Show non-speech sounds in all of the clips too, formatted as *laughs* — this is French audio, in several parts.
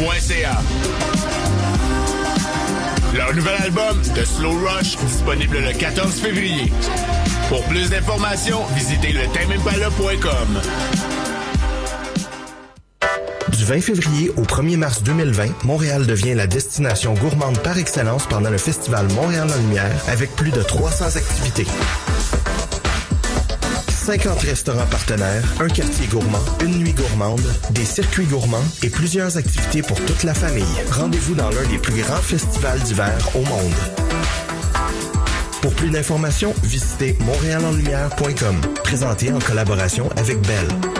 slowrush.ca. Leur nouvel album, The Slow Rush, disponible le 14 février. Pour plus d'informations, visitez le Du 20 février au 1er mars 2020, Montréal devient la destination gourmande par excellence pendant le festival Montréal en Lumière avec plus de 300 activités. 50 restaurants partenaires, un quartier gourmand, une nuit gourmande, des circuits gourmands et plusieurs activités pour toute la famille. Rendez-vous dans l'un des plus grands festivals d'hiver au monde. Pour plus d'informations, visitez montréalenlumière.com. Présenté en collaboration avec Bell.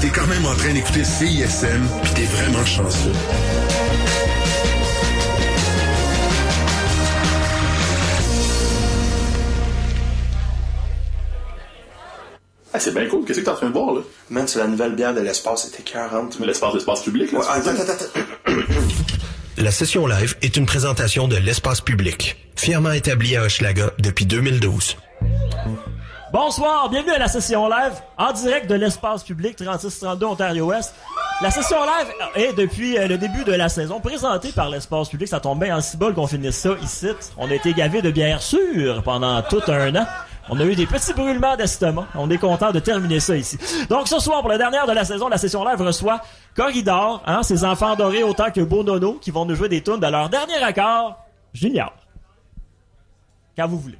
t'es quand même en train d'écouter CISM, pis t'es vraiment chanceux. Ah, c'est bien cool. Qu'est-ce que t'es en train de voir, là? Man, c'est la nouvelle bière de l'espace, c'était 40. L'espace, l'espace public, là? Ouais, attends, attends, attends. La session live est une présentation de l'espace public, fièrement établie à Hochelaga depuis 2012. Bonsoir, bienvenue à la session live en direct de l'espace public 3632 Ontario-Ouest. La session live est depuis euh, le début de la saison présentée par l'espace public. Ça tombe bien en si bol qu'on finisse ça ici. On a été gavé de bière sûre pendant tout un an. On a eu des petits brûlements d'estomac. On est content de terminer ça ici. Donc ce soir, pour la dernière de la saison, la session live reçoit Corridor, hein, ses enfants dorés autant que Bonono, qui vont nous jouer des tunes de leur dernier accord, Junior. Quand vous voulez.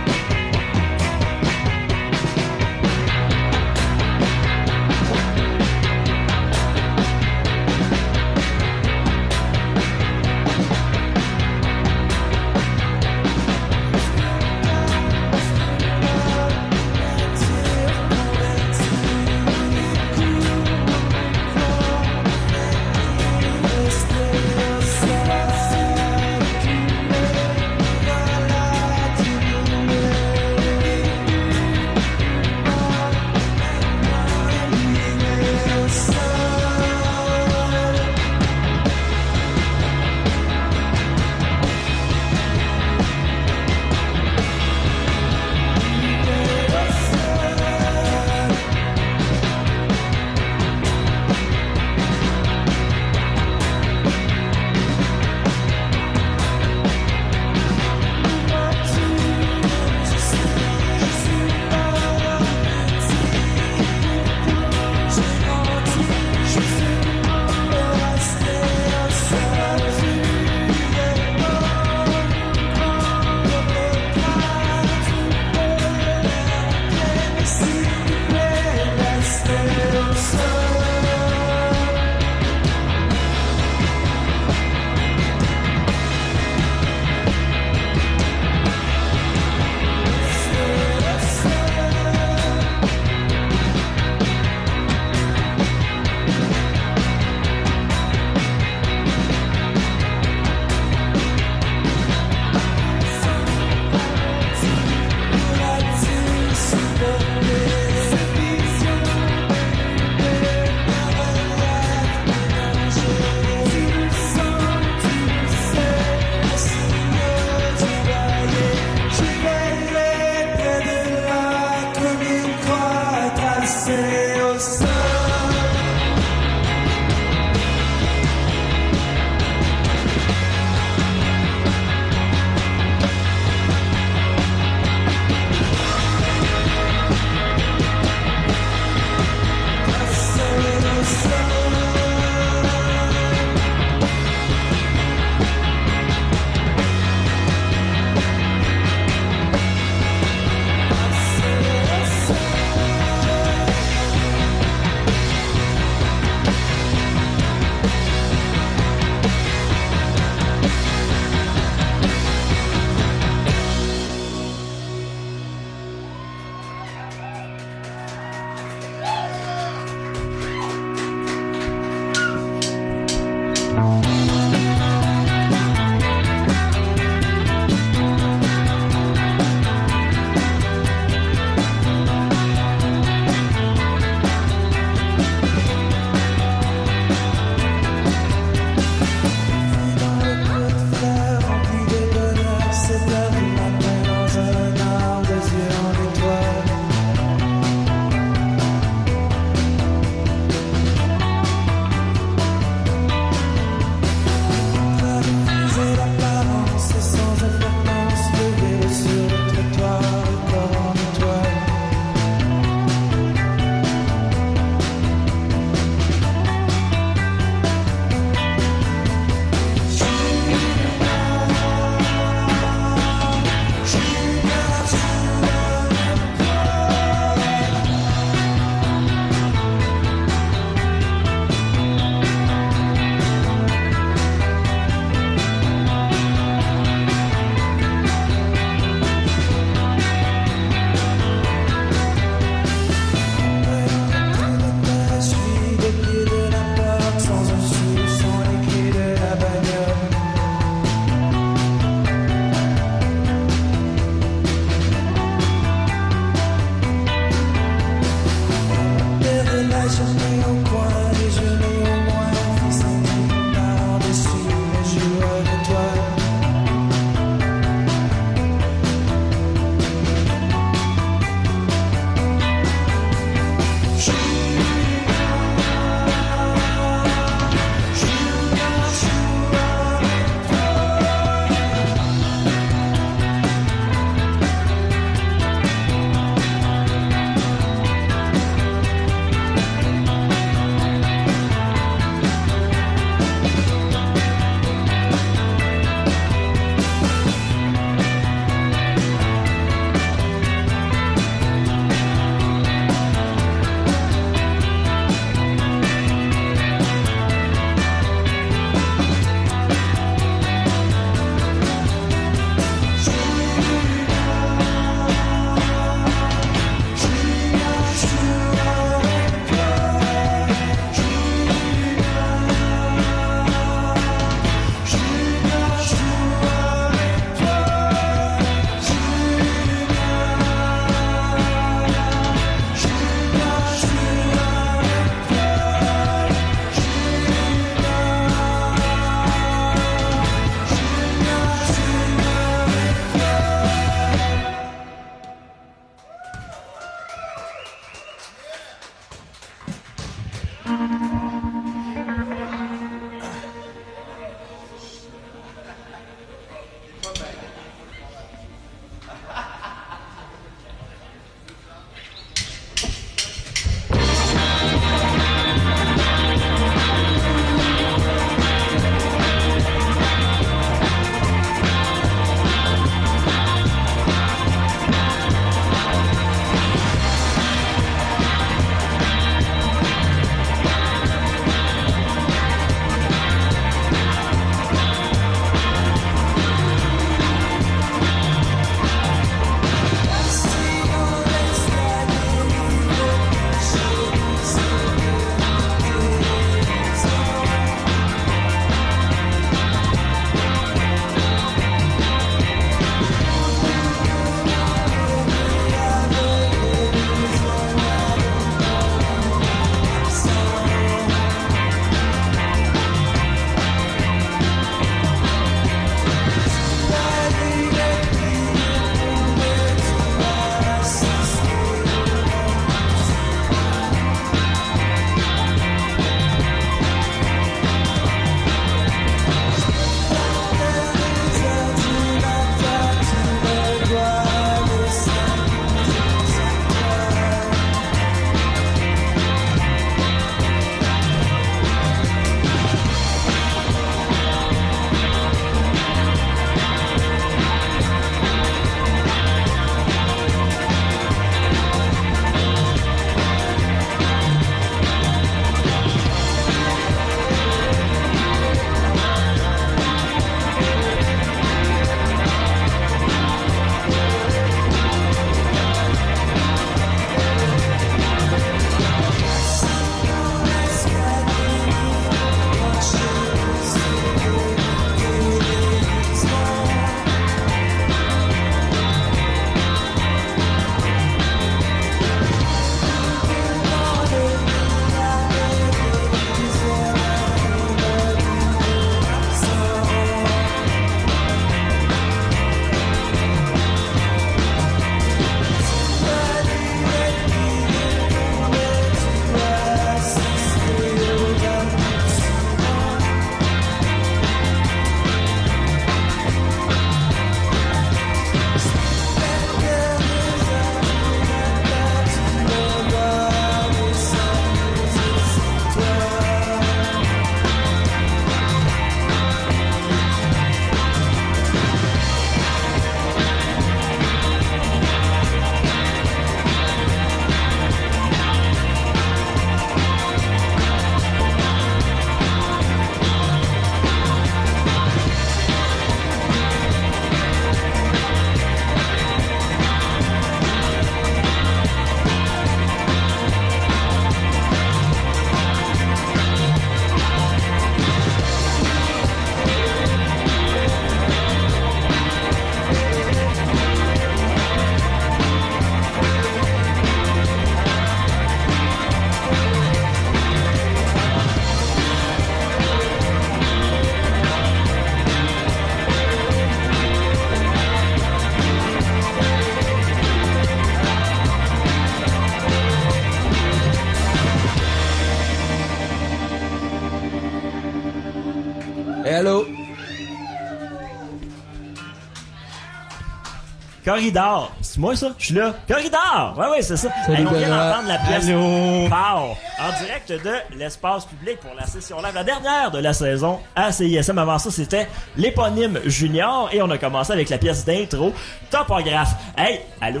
Corridor. C'est moi ça? Je suis là. Corridor! Ouais, ouais, c'est ça. Hey, on vient d'entendre la pièce! En direct de l'espace public pour la session live, la dernière de la saison à CISM. Avant ça, c'était l'éponyme junior et on a commencé avec la pièce d'intro Topographe. Hey, allô?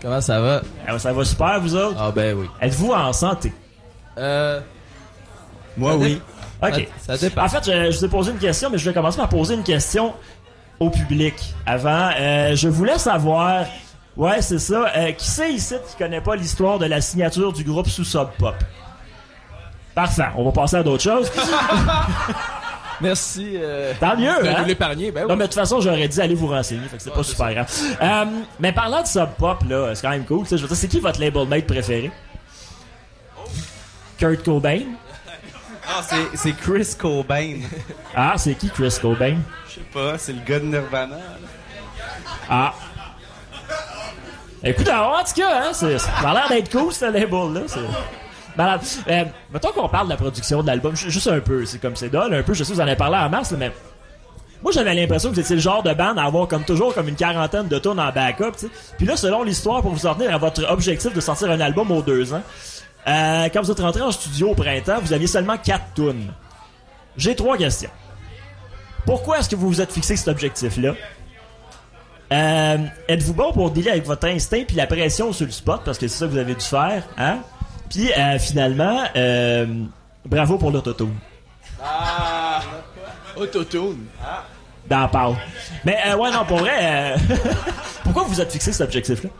Comment ça va? Eh, Ça va super, vous autres? Ah ben oui. Êtes-vous en santé? Euh, Moi, Ça oui. OK. ça, ça dépend. En fait, je, je vous ai posé une question, mais je vais commencer par poser une question au public. Avant, euh, je voulais savoir, ouais, c'est ça, euh, qui c'est ici qui connaît pas l'histoire de la signature du groupe sous Sub Pop? Parfait, on va passer à d'autres choses. *laughs* Merci. Euh, Tant mieux, de hein? l'épargner. Ben oui. Non, mais de toute façon, j'aurais dit aller vous renseigner, fait que c'est pas c'est super grave. Euh, mais parlant de Sub Pop, là, c'est quand même cool, tu sais, je veux dire, c'est qui votre label mate préféré? Kurt Cobain? Ah, c'est- c'est Chris Cobain. Ah, c'est qui Chris Cobain? Je sais pas, c'est le gars de Nirvana. là. Ah. Écoute, en tout cas, hein, c'est, ça a l'air d'être cool, ce label-là. C'est... Malade. Euh, mettons qu'on parle de la production de l'album, ju- juste un peu, c'est comme c'est dole, un peu, je sais que vous en avez parlé en mars, là, mais moi j'avais l'impression que vous étiez le genre de band à avoir comme toujours comme une quarantaine de tonnes en backup, tu sais. Puis là, selon l'histoire, pour vous en tenir à votre objectif de sortir un album aux deux ans, euh, quand vous êtes rentré en studio au printemps, vous aviez seulement quatre tunes. J'ai trois questions. Pourquoi est-ce que vous vous êtes fixé cet objectif-là? Euh, êtes-vous bon pour dealer avec votre instinct puis la pression sur le spot? Parce que c'est ça que vous avez dû faire, hein? Puis euh, finalement, euh, bravo pour l'autotune. Ah! Autotune. Dans Paul. Mais euh, ouais, non, pour vrai, *laughs* pourquoi vous vous êtes fixé cet objectif-là?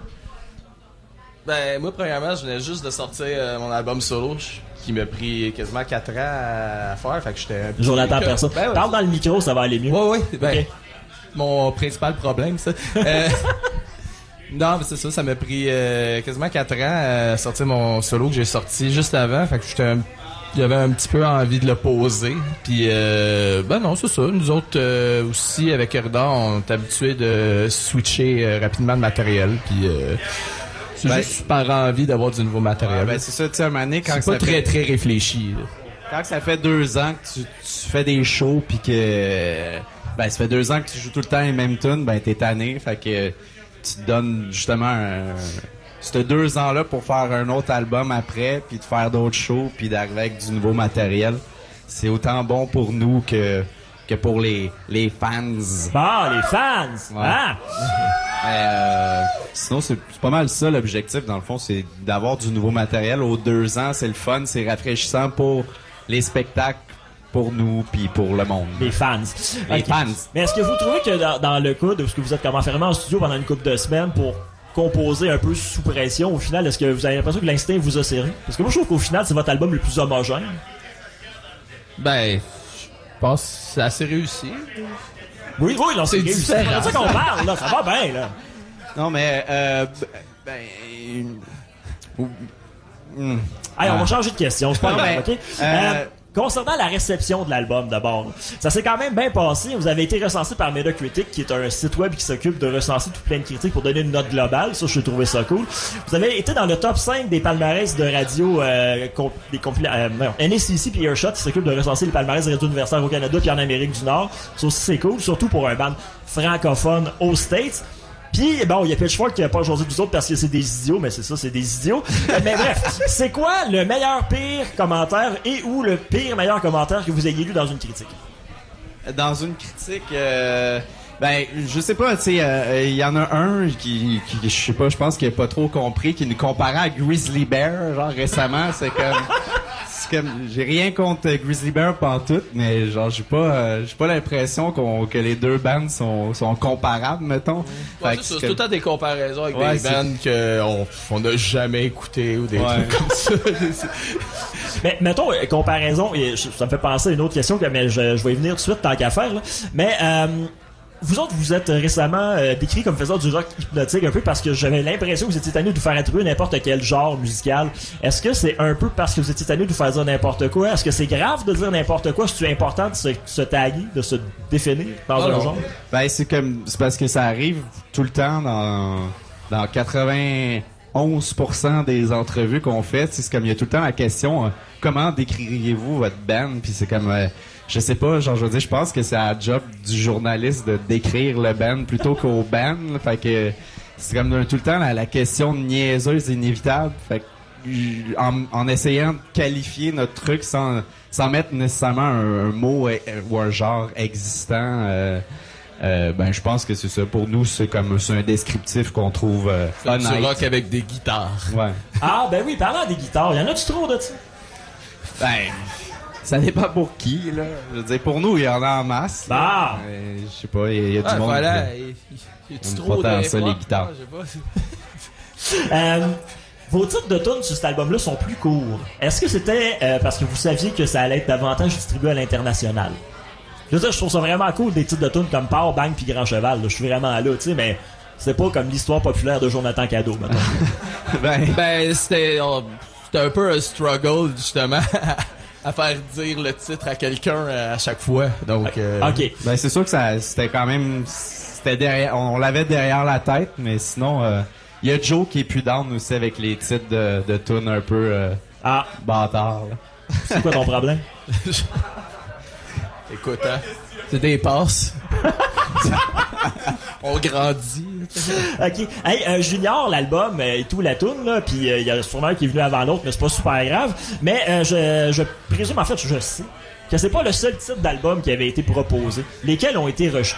Ben, moi, premièrement, je venais juste de sortir euh, mon album solo, qui m'a pris quasiment 4 ans à, faire. Fait que j'étais Jonathan Personne. Ben, ouais. Parle dans le micro, ça va aller mieux. Ouais, ouais. Ben, mon principal problème, ça. Euh, *laughs* non, mais c'est ça, ça m'a pris euh, quasiment 4 ans à sortir mon solo que j'ai sorti juste avant. Fait que j'étais un- j'avais un petit peu envie de le poser. Puis, euh, ben non, c'est ça. Nous autres euh, aussi, avec Erda, on est habitués de switcher euh, rapidement de matériel. Puis, euh, c'est Ben- juste par envie d'avoir du nouveau matériel. Ouais, ben, c'est ça, tu sais, donné, quand c'est ça pas très, fait, très réfléchi. là. quand ça fait deux ans que tu, tu fais des shows pis que, ben, ça fait deux ans que tu joues tout le temps les mêmes tunes, ben, t'es tanné. Fait que tu te donnes justement un, ces deux ans-là pour faire un autre album après, puis de faire d'autres shows, puis d'arriver avec du nouveau matériel. C'est autant bon pour nous que, que pour les, les fans. Bon, les fans! Ouais. *laughs* Mais, euh, sinon, c'est pas mal ça l'objectif, dans le fond, c'est d'avoir du nouveau matériel. Aux deux ans, c'est le fun, c'est rafraîchissant pour les spectacles, pour nous, puis pour le monde. Les fans. Les fans. Mais est-ce que vous trouvez que dans, dans le cas de ce que vous êtes comme enfermé en studio pendant une couple de semaines pour composer un peu sous pression, au final, est-ce que vous avez l'impression que l'instinct vous a serré? Parce que moi, je trouve qu'au final, c'est votre album le plus homogène. Ben, pense que c'est assez réussi. Oui, oui, non, c'est différent. C'est de ça qu'on parle, là. Ça va bien, là. Non, mais, euh, ben. Hey, on va changer de question, c'est pas grave, ok? euh, Euh, concernant la réception de l'album, d'abord, ça s'est quand même bien passé. Vous avez été recensé par Metacritic, qui est un site web qui s'occupe de recenser tout plein de critiques pour donner une note globale. Ça, je trouvé ça cool. Vous avez été dans le top 5 des palmarès de radio, euh, com- des euh, non, NSCC puis Earshot, qui s'occupe de recenser les palmarès de radio universitaires au Canada puis en Amérique du Nord. Ça aussi, c'est cool, surtout pour un band francophone aux States. Puis, bon, il y a Pitchfork qui n'a pas choisi vous autres parce que c'est des idiots, mais c'est ça, c'est des idiots. Euh, mais bref, *laughs* c'est quoi le meilleur pire commentaire et ou le pire meilleur commentaire que vous ayez lu dans une critique? dans une critique, euh, ben, je sais pas, tu sais, euh, il y en a un qui, qui je sais pas, je pense qu'il a pas trop compris, qui nous comparait à Grizzly Bear, genre récemment, c'est comme, *laughs* j'ai rien contre Grizzly Bear pantoute, mais genre, j'ai pas, euh, j'ai pas l'impression qu'on, que les deux bands sont, sont comparables, mettons. Ouais, c'est tout le temps des comparaisons avec Ouais, des bands qu'on on n'a jamais écouté ou des Ouais. trucs comme ça. *laughs* Mais mettons, euh, comparaison, ça me fait penser à une autre question, que, mais je, je vais y venir tout de suite tant qu'à faire. là. Mais euh, vous autres, vous êtes récemment euh, décrit comme faisant du rock hypnotique un peu parce que j'avais l'impression que vous étiez tanné de vous faire attribuer n'importe quel genre musical. Est-ce que c'est un peu parce que vous étiez tanné de vous faire dire n'importe quoi? Est-ce que c'est grave de dire n'importe quoi? Est-ce que c'est important de se, se taguer, de se définir dans Ah un non. genre? Ben, c'est comme, c'est parce que ça arrive tout le temps dans, dans 91% des entrevues qu'on fait. C'est comme, il y a tout le temps la question, euh, comment décririez-vous votre band? Puis c'est comme, euh, je sais pas, genre, je veux dire, je pense que c'est la job du journaliste de décrire le band plutôt qu'au band. là. Fait que, c'est comme tout le temps la, la question niaiseuse inévitable. Fait que, en, en essayant de qualifier notre truc sans, sans mettre nécessairement un, un mot euh, ou un genre existant, euh, euh, ben je pense que c'est ça. Pour nous, c'est comme c'est un descriptif qu'on trouve euh, Du honnête. rock avec des guitares. Ouais. Ah, ben oui, parlant des guitares, y en a-tu trop de ça? Ben, ça dépend pour qui, là. Je veux dire, pour nous, il y en a en masse. là. Bah! Euh, Je sais pas, il y, a- il y a du Ouais, monde. voilà. là. Il- il- il y Aime trop pas de ça, les guitares. Ah, je sais pas. *laughs* Euh, vos titres de tunes sur cet album-là sont plus courts. Est-ce que c'était euh, parce que vous saviez que ça allait être davantage distribué à l'international? Je veux dire, je trouve ça vraiment cool des titres de tunes comme Power Bang puis Grand Cheval. là. Je suis vraiment là, tu sais, mais c'est pas comme l'histoire populaire de Jonathan Cadeau, maintenant. *laughs* Ben, Ben, c'était un peu un struggle, justement, *laughs* à faire dire le titre à quelqu'un euh, à chaque fois. Donc, euh, ok. ben c'est sûr que ça, c'était quand même, c'était derrière, on l'avait derrière la tête, mais sinon, euh, il y a Joe qui est plus down aussi avec les titres de, de tunes un peu euh, Ah, bâtards. là. c'est quoi ton problème? *laughs* écoute, hein, c'est des passes. *laughs* On grandit. Ok. Hey, euh, Junior, l'album euh, et tout, la tune là, puis euh, il y a sûrement un qui est venu avant l'autre, mais c'est pas super grave. Mais euh, je, je présume, en fait, je sais que c'est pas le seul titre d'album qui avait été proposé. Lesquels ont été rejetés?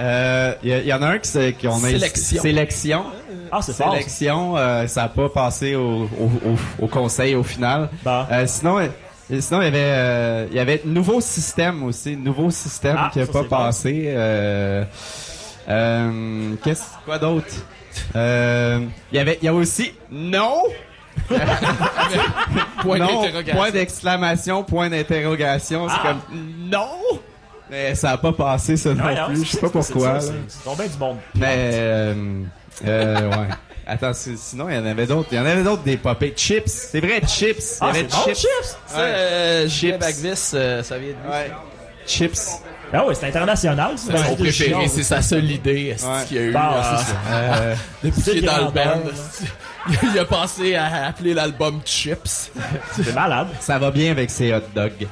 Euh, Il y, en a un qui, c'est- qu'on a Sélection. sélection. Ah, c'est fort. ça. Sélection, euh, ça n'a pas passé au, au, au- au conseil au final. Euh, sinon, euh, sinon il y avait euh, il y avait nouveau système aussi, nouveau système Ah, qui n'a pas passé. Euh, euh, qu'est-ce quoi d'autre? Euh, Il y avait il y a aussi non *laughs* Point point d'exclamation point d'interrogation c'est Ah. comme non mais ça a pas passé ça non non, plus je sais pas pourquoi c'est tombé du monde. Mais euh, euh, ouais. Attends, si- sinon il y en avait d'autres. Il y en avait d'autres des popées. Chips, c'est vrai, chips. Il y Ah, avait bon, chips! Ça, euh, Chips. Bagvis, euh, ça vient de lui. Ouais. Chips. Ah ouais, c'est international. C'est son préféré, c'est sa seule idée Ouais. qu'il y a eu. *laughs* Euh, ça. Euh, Depuis qu'il est dans le band, *laughs* il a pensé à appeler l'album Chips. *laughs* C'est malade. ça va bien avec ces hot dogs.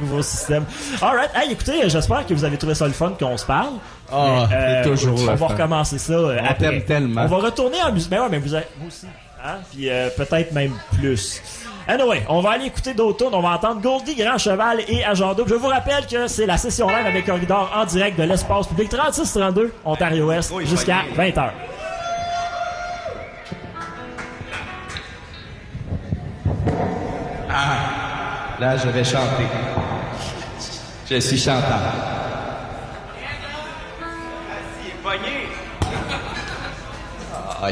Nouveau système. Alright. Hey, écoutez, j'espère que vous avez trouvé ça le fun qu'on se parle. Ah, Mais, euh, c'est toujours On va recommencer ça euh, On après. tellement. On va retourner en musique. Mais ouais, mais vous, avez- vous aussi. Hein? Puis euh, peut-être même plus. Anyway, on va aller écouter d'autres tunes. On va entendre Goldie, Grand Cheval et Agent Double. Je vous rappelle que c'est la session live avec Corridor en direct de l'espace public 3632 Ontario-Ouest Oui, jusqu'à ouais. 20h. Là, je vais chanter. Je suis chanteur. Ah,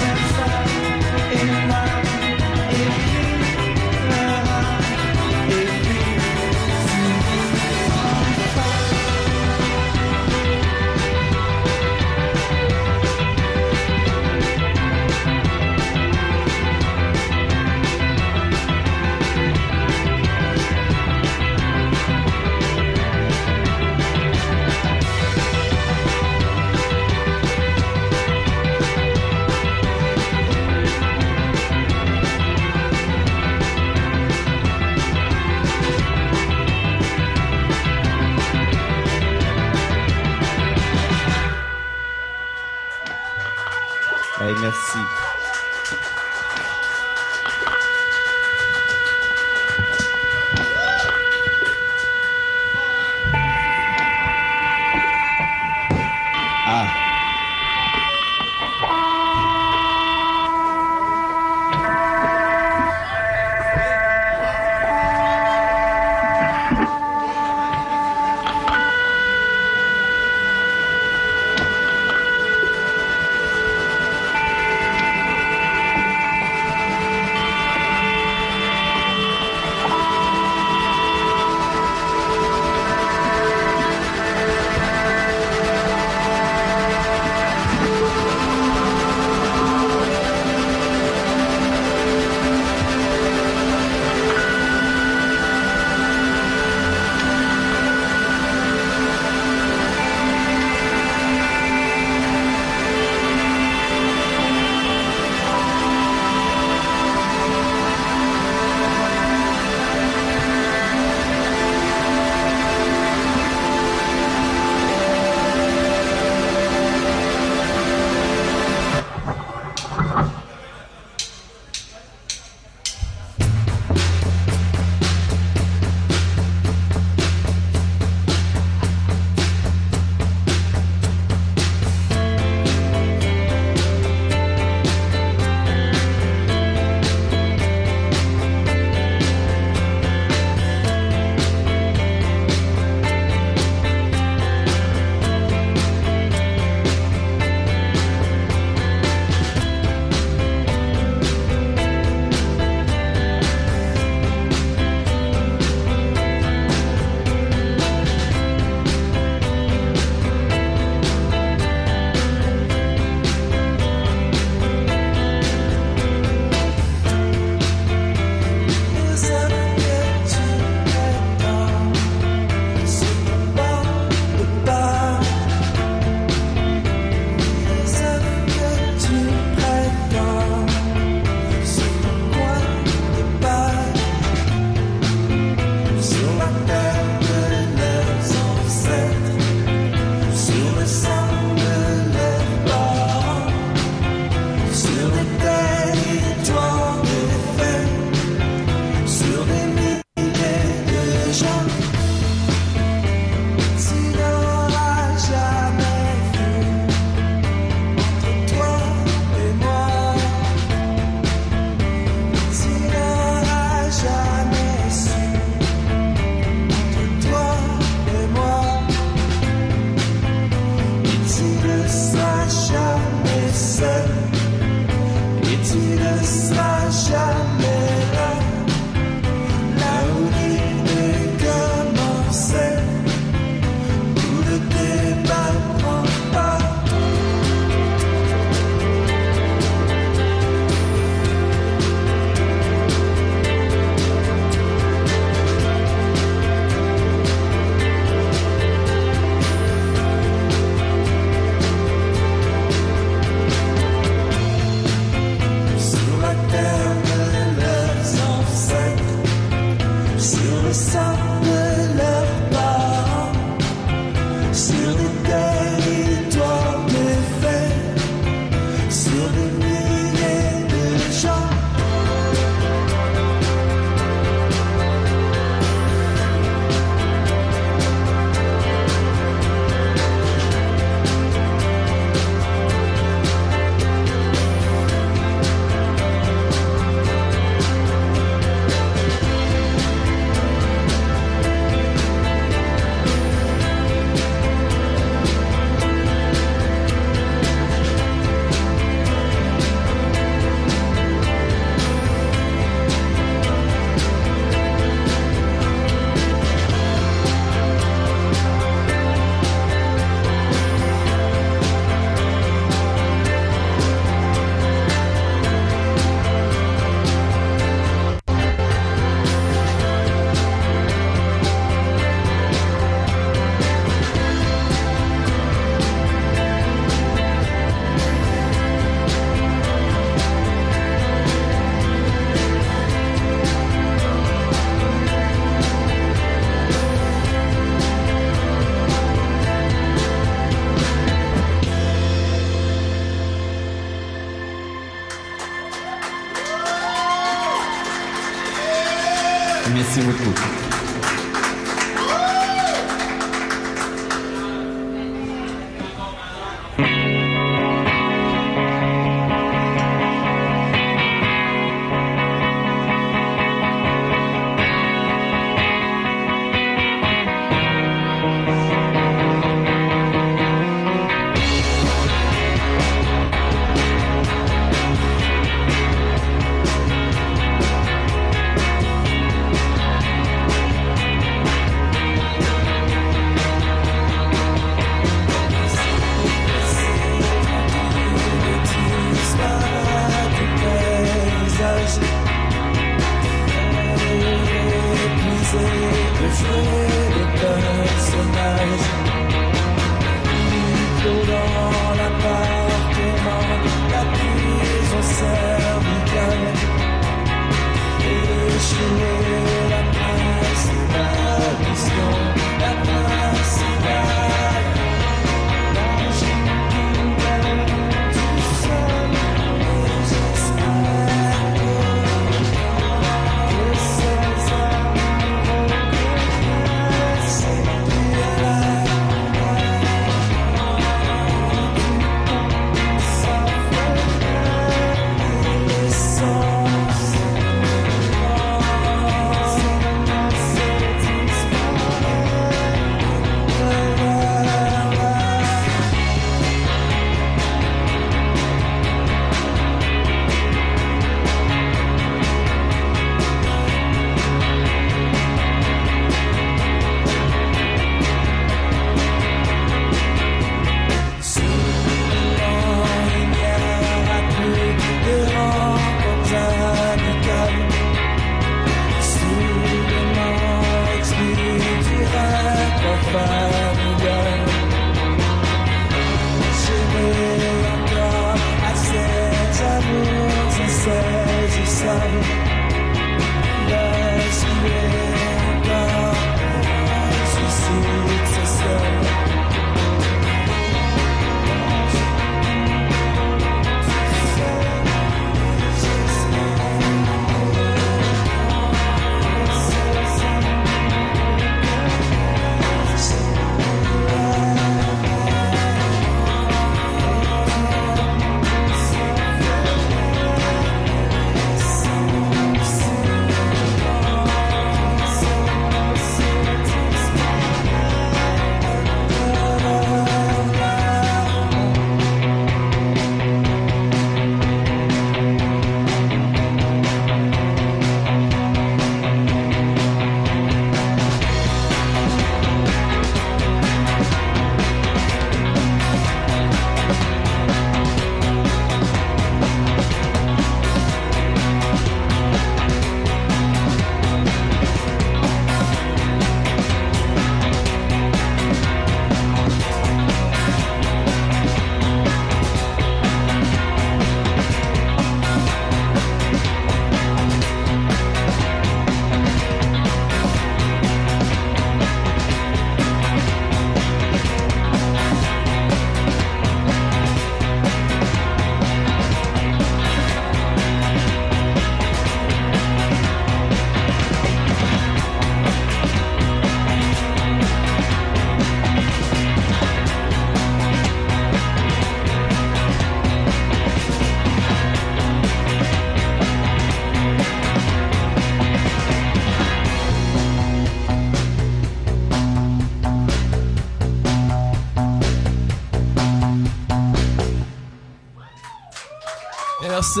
Merci.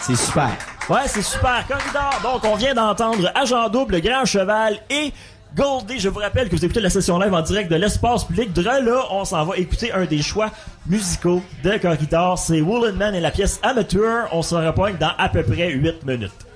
C'est super. Ouais, c'est super. Corridor. Donc, on vient d'entendre Agent Double, Le Grand Cheval et Goldie. Je vous rappelle que vous écoutez la session live en direct de l'espace public. De là, on s'en va écouter un des choix musicaux de Corridor. C'est Woolen Man et la pièce Amateur. On se repogne dans à peu près 8 minutes.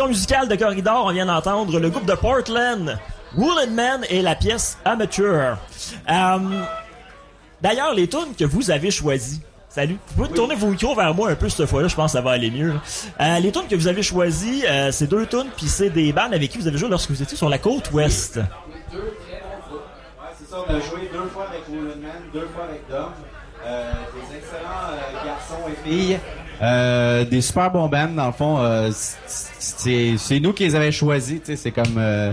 Musicale de Corridor, on vient d'entendre le groupe de Portland, Woolen Man et la pièce Amateur. Euh, D'ailleurs, les tunes que vous avez choisies. Salut. Vous pouvez tourner vos micros vers moi un peu cette fois-là, je pense que ça va aller mieux. Euh, les tunes que vous avez choisies, euh, c'est deux tunes, puis c'est des bandes avec qui vous avez joué lorsque vous étiez sur la côte ouest. C'est ça, on a joué deux fois avec Woolen Man, deux fois avec Dom. Euh, des excellents garçons et filles. Euh, des super bons bands, dans le fond. euh, c'est nous qui les avons choisis. C'est comme euh,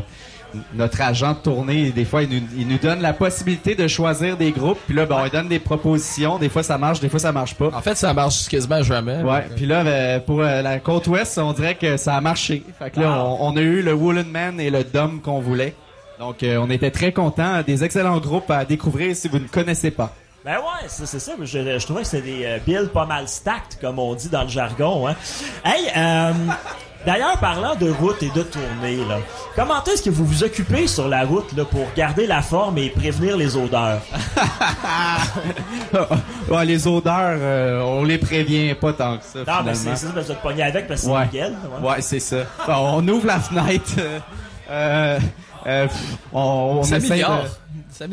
notre agent de tournée. Des fois, il nous, il nous donne la possibilité de choisir des groupes. Puis là, ben, on lui donne des propositions. Des fois, ça marche, des fois, ça marche pas. En fait, ça marche quasiment jamais. Ouais, puis là, euh, pour euh, la côte ouest, on dirait que ça a marché. Fait que là, on, on a eu le Woolen Man et le Dom qu'on voulait. Donc, euh, on était très contents. Des excellents groupes à découvrir si vous ne connaissez pas. Ben ouais, c'est c'est ça. Je, je trouvais que c'était des euh, bills pas mal stacked, comme on dit dans le jargon. Hein. Hey, euh, d'ailleurs, parlant de route et de tournée, là, comment est-ce que vous vous occupez sur la route là, pour garder la forme et prévenir les odeurs? *laughs* Ouais, les odeurs, euh, on les prévient pas tant que ça. Non, ben finalement. c'est c'est ça, parce que vous êtes pogné avec parce que c'est Ouais. Miguel. ouais. Ouais, c'est ça. Bon, on ouvre la fenêtre. euh, euh, euh, on, on Ça essaie de- Ça.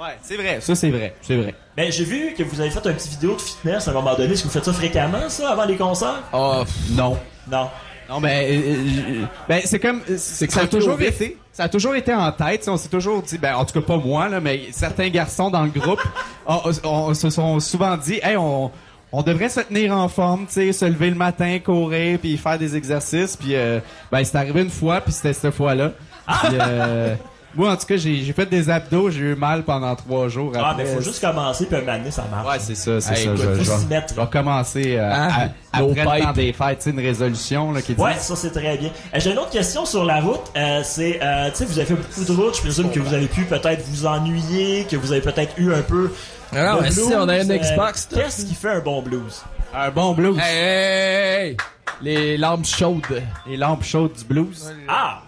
Ouais, c'est vrai. Ça, c'est vrai. C'est vrai. Ben, j'ai vu que vous avez fait un petit vidéo de fitness à un moment donné. Est-ce que vous faites ça fréquemment, ça, avant les concerts? Oh, Non. Non. Non, ben, euh, euh, ben c'est comme, c'est ça a toujours été, ça a toujours été en tête. On s'est toujours dit, ben, en tout cas pas moi là, mais certains garçons dans le groupe *laughs* on, on- se sont souvent dit, hey, on, on devrait se tenir en forme, tu sais, se lever le matin, courir, puis faire des exercices, puis euh, ben c'est arrivé une fois, puis c'était cette fois-là. Puis, euh, *laughs* Moi, en tout cas, j'ai j'ai fait des abdos, j'ai eu mal pendant trois jours Ah, après. mais faut juste commencer, puis un ça marche. Ouais, c'est ça, c'est Hey, ça. écoute, je, faut je vais- s'y mettre. je vais commencer euh, Hein? à- après le temps des fêtes, tu sais, une résolution là, qui dit... Ouais, ça c'est très bien. Euh, J'ai une autre question sur la route. Euh, c'est, euh, tu sais, vous avez fait beaucoup de routes. Je présume que vous avez pu peut-être vous ennuyer, que vous avez peut-être eu un peu. Ah non, de mais si, blues. on a une Xbox. Qu'est-ce qui fait un bon blues? Un bon blues. Hey, hey, hey! Les lampes chaudes. Les lampes chaudes du blues. Ah.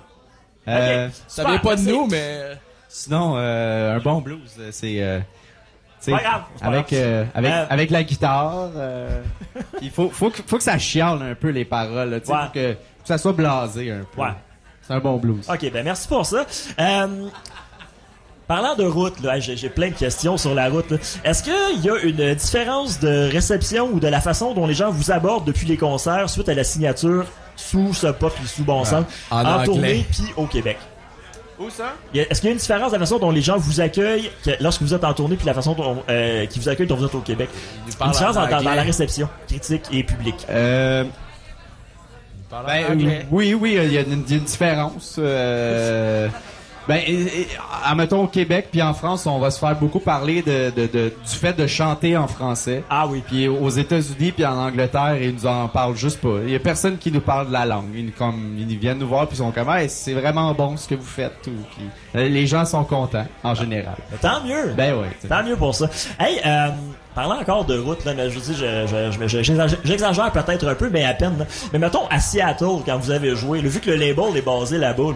Euh, Ça vient pas de nous, mais. Sinon, euh, un bon blues, euh, c'est... euh, Pas grave, pas avec, grave. euh, avec, Euh, avec la guitare, euh, *laughs* il faut, faut, que, faut que ça chiale un peu les paroles, là, tu sais, Ouais. faut que, que ça soit blasé un peu. Ouais. C'est un bon blues. Ok, ben merci pour ça. Euh, Parlant de route, là, j'ai plein de questions sur la route. Est-ce qu'il y a une différence de réception ou de la façon dont les gens vous abordent depuis les concerts suite à la signature sous ce pop et sous bon sens En tournée puis au Québec? Où ça? Est-ce qu'il y a une différence de la façon dont les gens vous accueillent que- lorsque vous êtes en tournée puis la façon dont euh, qui vous accueillent quand vous êtes au Québec? Une différence en dans, dans la réception critique et publique. Euh, Ben, oui, oui, il y a une, il y a une différence. Euh, *laughs* ben, et- et, ah, mettons au Québec puis en France, on va se faire beaucoup parler de, de- de- du fait de chanter en français. Ah oui. Puis aux États-Unis puis en Angleterre, ils nous en parlent juste pas. Il y a personne qui nous parle de la langue. Ils, comme, ils viennent nous voir puis ils sont comme, hey, c'est vraiment bon ce que vous faites. Ou, puis, euh, les gens sont contents en général. Tant mieux. Ben oui. Tant mieux pour ça. Hey, euh, parlant encore de route, là, mais je vous dis, je- je- je- je- j'exagère peut-être un peu, mais à peine. là. Mais mettons, à Seattle, quand vous avez joué, là, vu que le label est basé là-bas, là,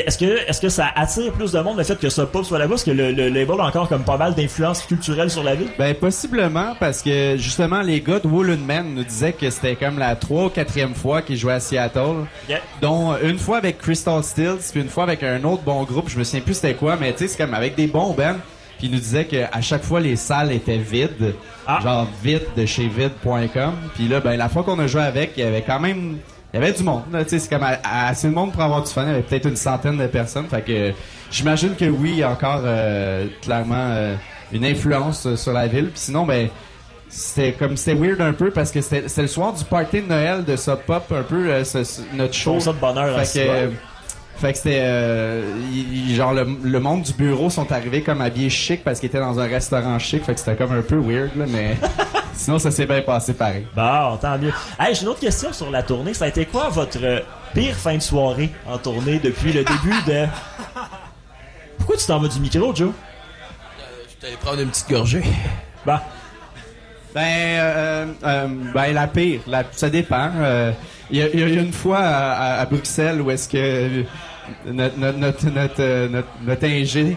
est-ce que, est-ce que ça attire plus de monde le fait que ça pop soit là-bas? Parce que le, le label a encore comme pas mal d'influence culturelle sur la ville? Ben possiblement parce que justement les gars de Woolen Man nous disaient que c'était comme la trois ou quatrième fois qu'ils jouaient à Seattle, Yeah. dont une fois avec Crystal Stills puis une fois avec un autre bon groupe, je me souviens plus c'était quoi, mais tu sais c'est comme avec des bons bands. Puis ils nous disaient qu'à chaque fois les salles étaient vides, Ah. genre vide de chez vide.com. Puis là ben la fois qu'on a joué avec, il y avait quand même il y avait du monde, là, tu sais, c'est comme assez de monde pour avoir du fun, il y avait peut-être une centaine de personnes, fait que j'imagine que oui, il y a encore euh, clairement euh, une influence euh, sur la ville. Puis sinon, ben c'était comme c'était weird un peu parce que c'était c'était le soir du party de Noël de Sub Pop un peu euh, ce- ce- notre show. Bon, ça de bonheur, Fait que. Fait que c'était euh, il- genre le, le monde du bureau sont arrivés comme habillés chic parce qu'ils étaient dans un restaurant chic. Fait que c'était comme un peu weird là, mais *laughs* sinon ça s'est bien passé pareil. Bon, tant mieux. Hey, j'ai une autre question sur la tournée. Ça a été quoi votre euh, pire fin de soirée en tournée depuis le début de... *laughs* Pourquoi tu t'en vas du micro, Joe? Je t'allais prendre une petite gorgée. Bah. Ben, euh, euh, ben la pire, la, ça dépend. Euh, Il y, y a une fois à, à- Bruxelles où est-ce que notre notre notre notre, euh, notre, ingé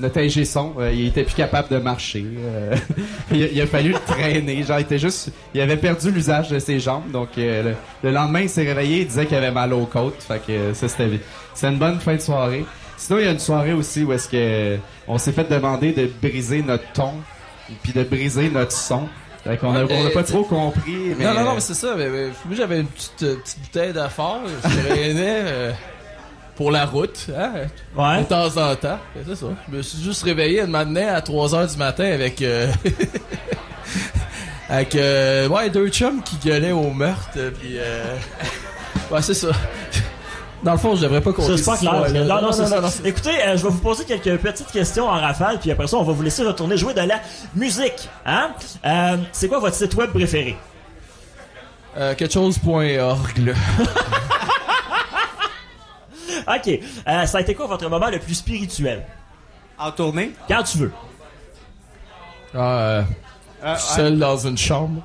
notre ingé son, euh, il était plus capable de marcher. euh, *laughs* il, a, il a fallu le traîner. Genre, il était juste, il avait perdu l'usage de ses jambes. Donc euh, le, le lendemain, il s'est réveillé, il disait qu'il avait mal aux côtes. Fait que euh, ça c'était, c'est une bonne fin de soirée. Sinon, il y a une soirée aussi où est-ce que on s'est fait demander de briser notre ton puis de briser notre son. Fait qu'on a, on a pas trop compris. Mais, Non, non, non, mais c'est ça. Mais, mais moi, j'avais une petite, euh, petite bouteille d'affaires. Je traînais euh, pour la route. Hein, Ouais. De temps en temps. Et C'est ça. Je me suis juste réveillé un matin à 3 h du matin avec. euh, *laughs* avec. euh, ouais, deux chums qui gueulaient au meurtre. Puis. Euh, ouais, c'est ça. Dans le fond, je devrais pas compter Ça, c'est pas clair. Non, non, ça. non. Écoutez, euh, je vais vous poser quelques petites questions en rafale, puis après ça, on va vous laisser retourner jouer de la musique. Hein? Euh, c'est quoi votre site web préféré? Euh, quelque chose.org. *laughs* OK. Euh, ça a été quoi votre moment le plus spirituel? En tournée? Quand tu veux. Ah, euh, seul dans une chambre.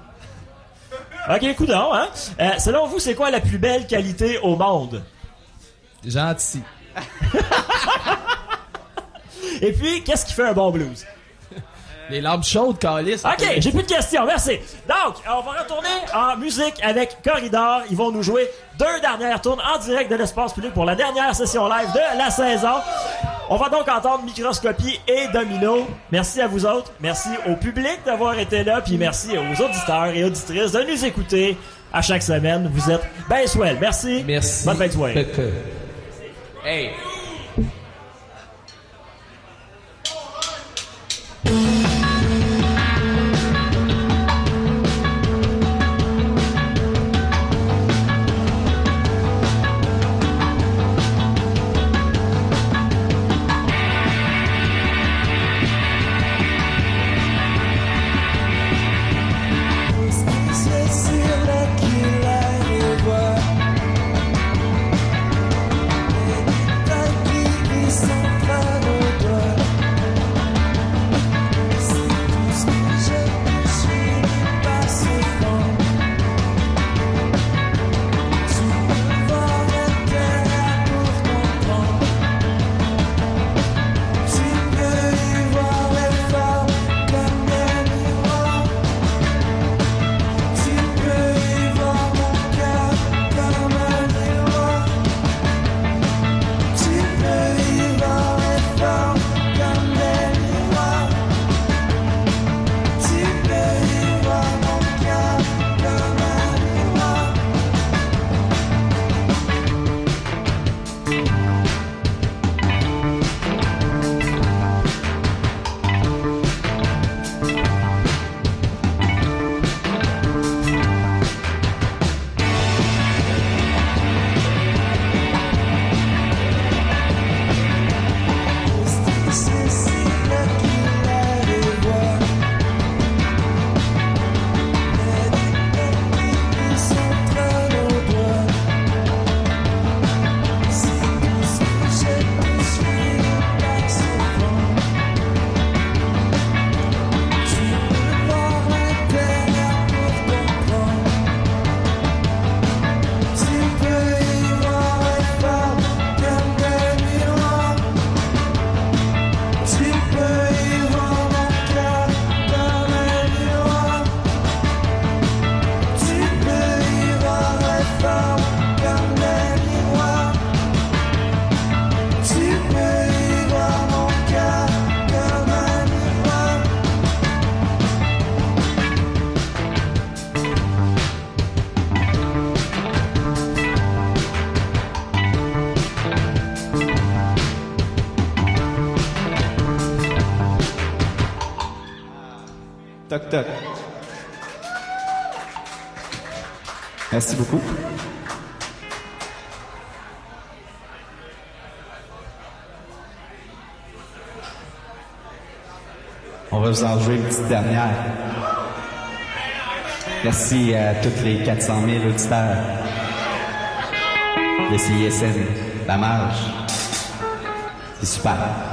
OK, coudonc, hein? Euh, selon vous, c'est quoi la plus belle qualité au monde? Gentil. Et puis, qu'est-ce qui fait un bon blues? Les lampes chaudes, calice. OK, j'ai plus de questions, merci. Donc, on va retourner en musique avec Corridor. Ils vont nous jouer deux dernières tournes en direct de l'espace public pour la dernière session live de la saison. On va donc entendre Microscopie et Domino. Merci à vous autres. Merci au public d'avoir été là. Puis merci aux auditeurs et auditrices de nous écouter à chaque semaine. Vous êtes bien swell. Merci. Merci. Bonne fin de soirée. Hey. Vous en jouer une petite dernière. Merci à tous les 400 000 auditeurs de CISN, la marge. C'est super.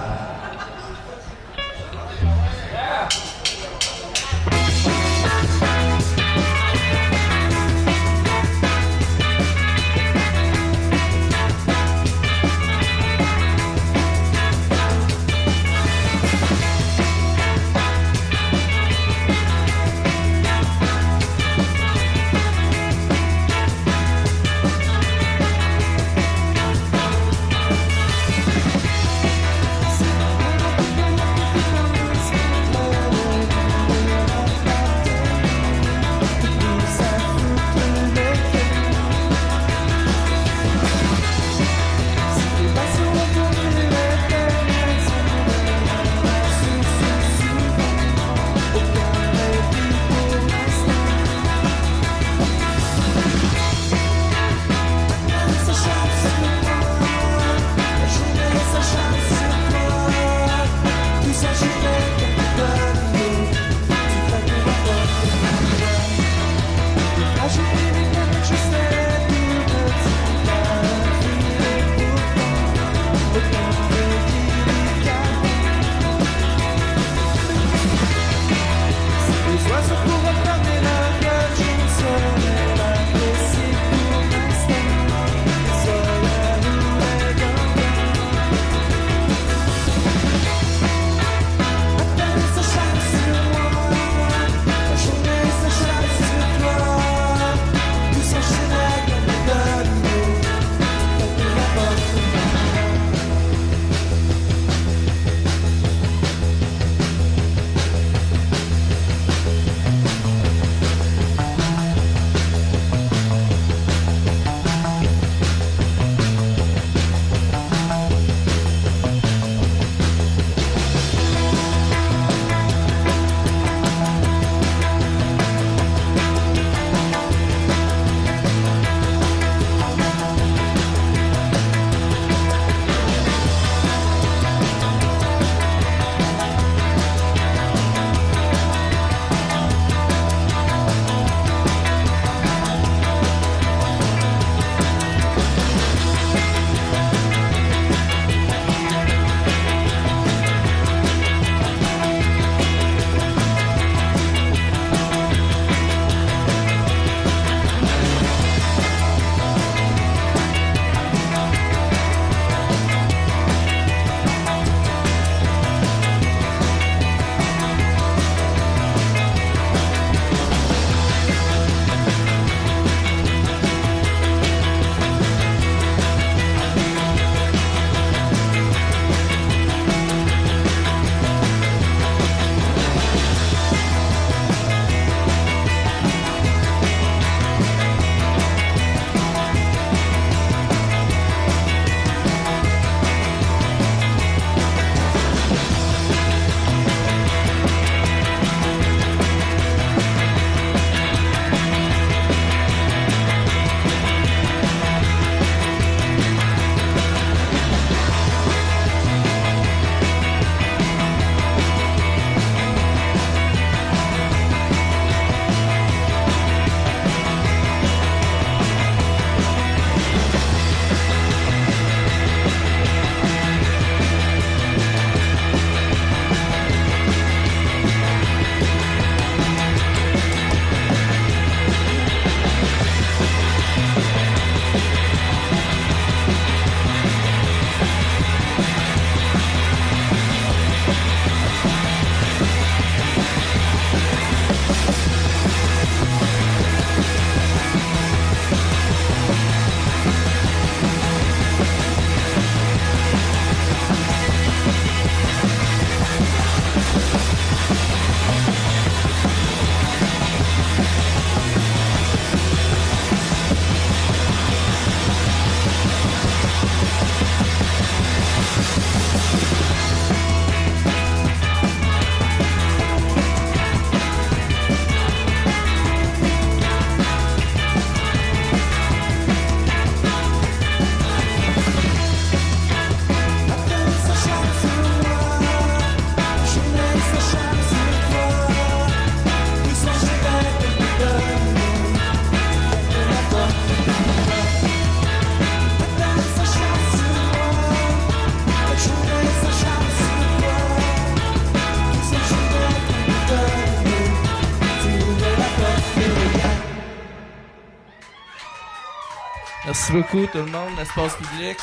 Merci beaucoup tout le monde, l'espace public.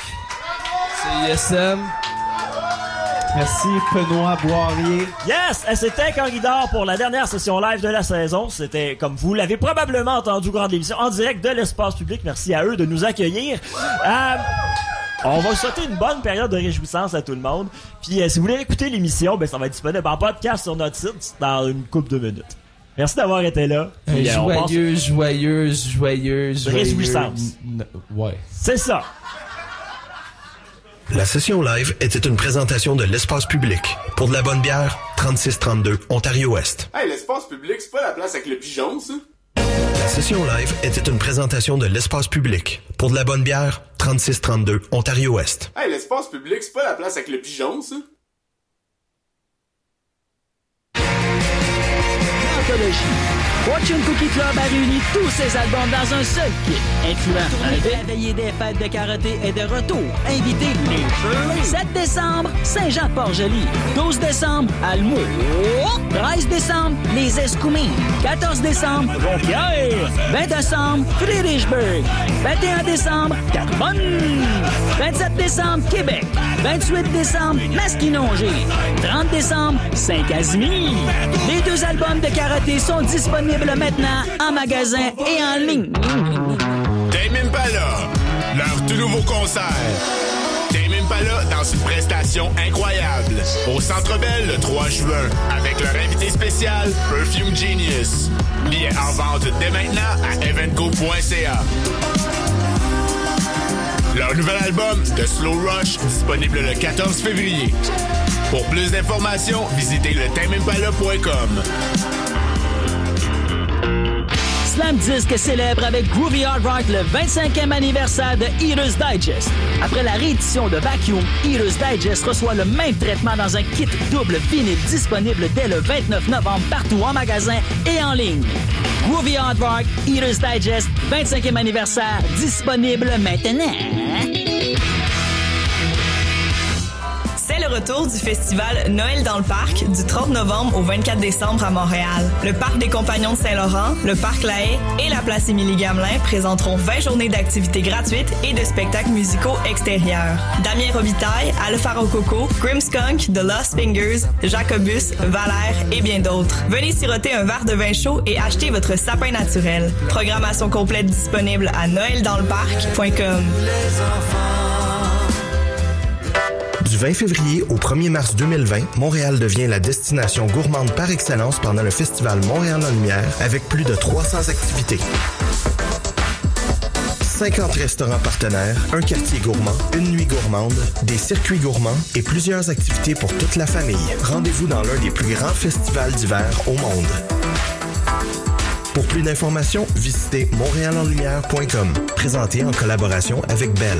C'est ISM. Merci, Benoît Boirier. Yes! C'était Corridor pour la dernière session live de la saison. C'était, comme vous l'avez probablement entendu, grande émission en direct de l'espace public. Merci à eux de nous accueillir. Euh, on va souhaiter une bonne période de réjouissance à tout le monde. Puis euh, si vous voulez écouter l'émission, ben ça va être disponible en podcast sur notre site dans une couple de minutes. Merci d'avoir été là. Puis, euh, on passe- joyeuse, joyeuse, joyeuse, joyeuse. Réjouissance. N- Ouais. C'est ça. La session live était une présentation de l'espace public. Pour de la bonne bière, 3632 Ontario-Ouest. Hey, l'espace public, c'est pas la place avec le pigeon, ça? La session live était une présentation de l'espace public. Pour de la bonne bière, 3632 Ontario-Ouest. Hey, l'espace public, c'est pas la place avec le pigeon, ça? Anthologie. Fortune Cookie Club a réuni tous ses albums dans un seul kit, incluant un la veillée des fêtes de karaté et de retour. Invitez les Shirley. 7 décembre, Saint-Jean-Port-Joli. 12 décembre, Almo. 13 décembre, les Escoumins. 14 décembre, Jonquière. 20 décembre, Friedrichsburg. 21 décembre, Carbonne. 27 décembre, Québec. 28 décembre, Masquinongé. 30 décembre, Saint-Casimir. Les deux albums de karaté sont disponibles maintenant en magasin et en ligne. Tame Impala, leur tout nouveau concert. Tame Impala dans une prestation incroyable. Au Centre Bell le 3 juin, avec leur invité spécial, Perfume Genius. Billets en vente dès maintenant à evenco.ca. Leur nouvel album, The Slow Rush, disponible le 14 février. Pour plus d'informations, visitez le timeimpala.com. Slam Disc célèbre avec Groovy Hard Rock le 25e anniversaire de Eater's Digest. Après la réédition de Vacuum, Eater's Digest reçoit le même traitement dans un kit double vinyle disponible dès le 29 novembre partout en magasin et en ligne. Groovy Hard Rock, Eater's Digest, 25e anniversaire, disponible maintenant. Le retour du festival Noël dans le parc du 30 novembre au 24 décembre à Montréal. Le parc des Compagnons de Saint-Laurent, le parc La Haye et la place Émilie-Gamelin présenteront 20 journées d'activités gratuites et de spectacles musicaux extérieurs. Damien Robitaille, Alpha Rococo, Grimskunk, The Lost Fingers, Jacobus, Valère et bien d'autres. Venez siroter un verre de vin chaud et acheter votre sapin naturel. Programmation complète disponible à noeldansleparc.com. Du 20 février au 1er mars 2020, Montréal devient la destination gourmande par excellence pendant le festival Montréal en Lumière avec plus de 300 activités. 50 restaurants partenaires, un quartier gourmand, une nuit gourmande, des circuits gourmands et plusieurs activités pour toute la famille. Rendez-vous dans l'un des plus grands festivals d'hiver au monde. Pour plus d'informations, visitez montréalenlumière.com. Présenté en collaboration avec Bell.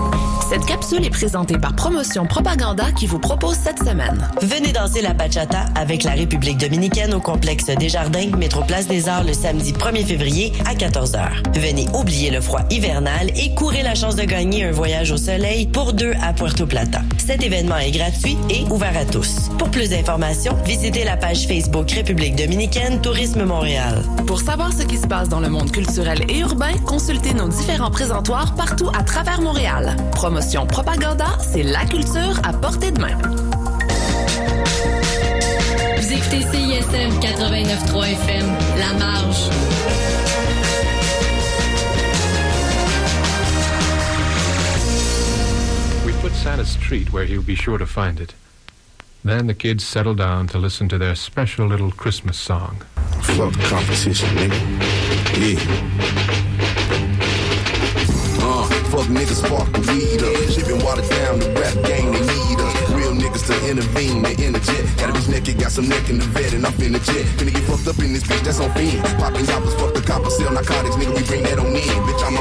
Cette capsule est présentée par Promotion Propaganda qui vous propose cette semaine. Venez danser la bachata avec la République dominicaine au complexe Desjardins, métro Place des Arts le samedi 1er février à 14h. Venez oublier le froid hivernal et courez la chance de gagner un voyage au soleil pour deux à Puerto Plata. Cet événement est gratuit et ouvert à tous. Pour plus d'informations, visitez la page Facebook République dominicaine Tourisme Montréal. Pour savoir ce qui se passe dans le monde culturel et urbain, consultez nos différents présentoirs partout à travers Montréal. Promotion Propaganda, c'est la culture à portée de main. Vous écoutez CISM 89.3 FM, La Marge. We put Santa's treat where he'll be sure to find it. Then the kids settle down to listen to their special little Christmas song. Fuck competition, nigga. Yeah. Fuck niggas spark the weed up. Been watered down, the rap game, they need us. Real niggas to intervene, they interject. Got a bitch naked, got some neck in the vet, and I'm finna jet. Finna get fucked up in this bitch, that's on fiend. Popping choppers, fuck the coppers, sell narcotics, nigga, we bring that on in. Bitch, I'm a